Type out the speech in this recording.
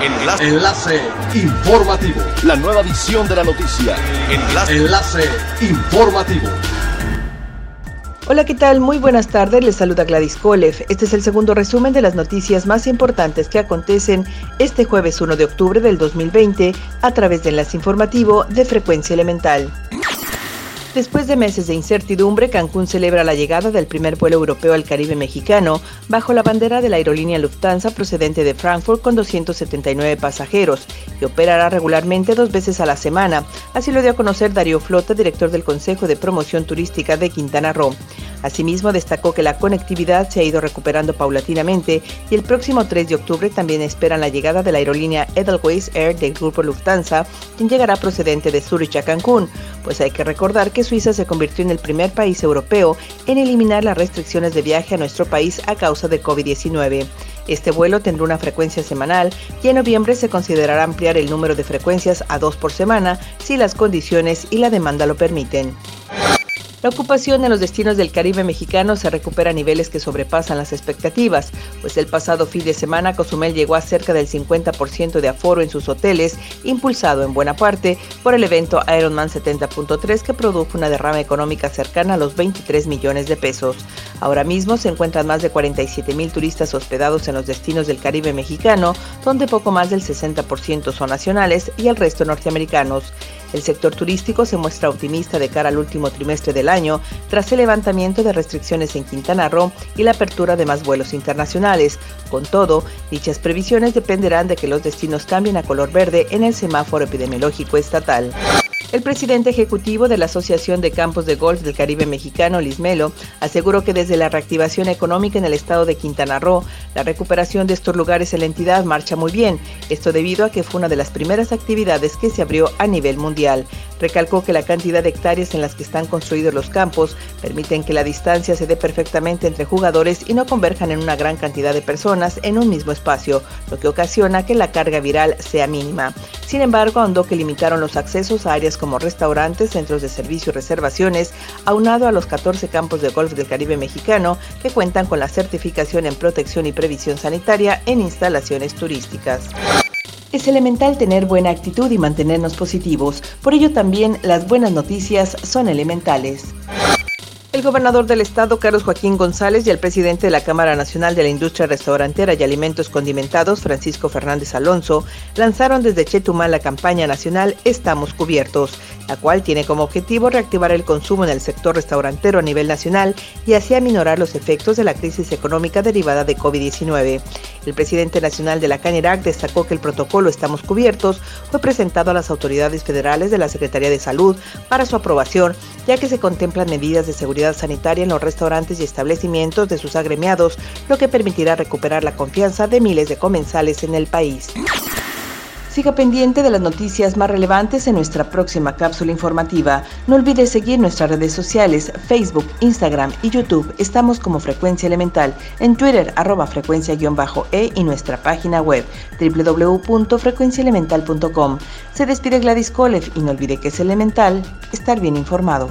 Enlace. Enlace informativo. La nueva edición de la noticia. Enlace. Enlace informativo. Hola, ¿qué tal? Muy buenas tardes. Les saluda Gladys Kolev. Este es el segundo resumen de las noticias más importantes que acontecen este jueves 1 de octubre del 2020 a través de Enlace Informativo de Frecuencia Elemental. Después de meses de incertidumbre, Cancún celebra la llegada del primer vuelo europeo al Caribe mexicano bajo la bandera de la aerolínea Lufthansa procedente de Frankfurt con 279 pasajeros y operará regularmente dos veces a la semana. Así lo dio a conocer Darío Flota, director del Consejo de Promoción Turística de Quintana Roo. Asimismo, destacó que la conectividad se ha ido recuperando paulatinamente y el próximo 3 de octubre también esperan la llegada de la aerolínea Edelweiss Air del grupo Lufthansa, quien llegará procedente de Zurich a Cancún, pues hay que recordar que Suiza se convirtió en el primer país europeo en eliminar las restricciones de viaje a nuestro país a causa de COVID-19. Este vuelo tendrá una frecuencia semanal y en noviembre se considerará ampliar el número de frecuencias a dos por semana si las condiciones y la demanda lo permiten. La ocupación en los destinos del Caribe mexicano se recupera a niveles que sobrepasan las expectativas, pues el pasado fin de semana Cozumel llegó a cerca del 50% de aforo en sus hoteles, impulsado en buena parte por el evento Ironman 70.3 que produjo una derrama económica cercana a los 23 millones de pesos. Ahora mismo se encuentran más de 47 mil turistas hospedados en los destinos del Caribe mexicano, donde poco más del 60% son nacionales y el resto norteamericanos. El sector turístico se muestra optimista de cara al último trimestre del año tras el levantamiento de restricciones en Quintana Roo y la apertura de más vuelos internacionales. Con todo, dichas previsiones dependerán de que los destinos cambien a color verde en el semáforo epidemiológico estatal. El presidente ejecutivo de la Asociación de Campos de Golf del Caribe Mexicano, Lismelo, aseguró que desde la reactivación económica en el estado de Quintana Roo, la recuperación de estos lugares en la entidad marcha muy bien, esto debido a que fue una de las primeras actividades que se abrió a nivel mundial. Recalcó que la cantidad de hectáreas en las que están construidos los campos permiten que la distancia se dé perfectamente entre jugadores y no converjan en una gran cantidad de personas en un mismo espacio, lo que ocasiona que la carga viral sea mínima. Sin embargo, ahondó que limitaron los accesos a áreas como restaurantes, centros de servicio y reservaciones, aunado a los 14 campos de golf del Caribe mexicano que cuentan con la certificación en protección y previsión sanitaria en instalaciones turísticas. Es elemental tener buena actitud y mantenernos positivos, por ello también las buenas noticias son elementales. El gobernador del estado, Carlos Joaquín González, y el presidente de la Cámara Nacional de la Industria Restaurantera y Alimentos Condimentados, Francisco Fernández Alonso, lanzaron desde Chetumal la campaña nacional Estamos Cubiertos, la cual tiene como objetivo reactivar el consumo en el sector restaurantero a nivel nacional y así aminorar los efectos de la crisis económica derivada de COVID-19. El presidente nacional de la CANIRAC destacó que el protocolo Estamos Cubiertos fue presentado a las autoridades federales de la Secretaría de Salud para su aprobación, ya que se contemplan medidas de sanitaria en los restaurantes y establecimientos de sus agremiados, lo que permitirá recuperar la confianza de miles de comensales en el país. Siga pendiente de las noticias más relevantes en nuestra próxima cápsula informativa. No olvide seguir nuestras redes sociales, Facebook, Instagram y YouTube. Estamos como Frecuencia Elemental, en Twitter arroba frecuencia-e y nuestra página web www.frecuenciaelemental.com. Se despide Gladys Kolev y no olvide que es elemental estar bien informado.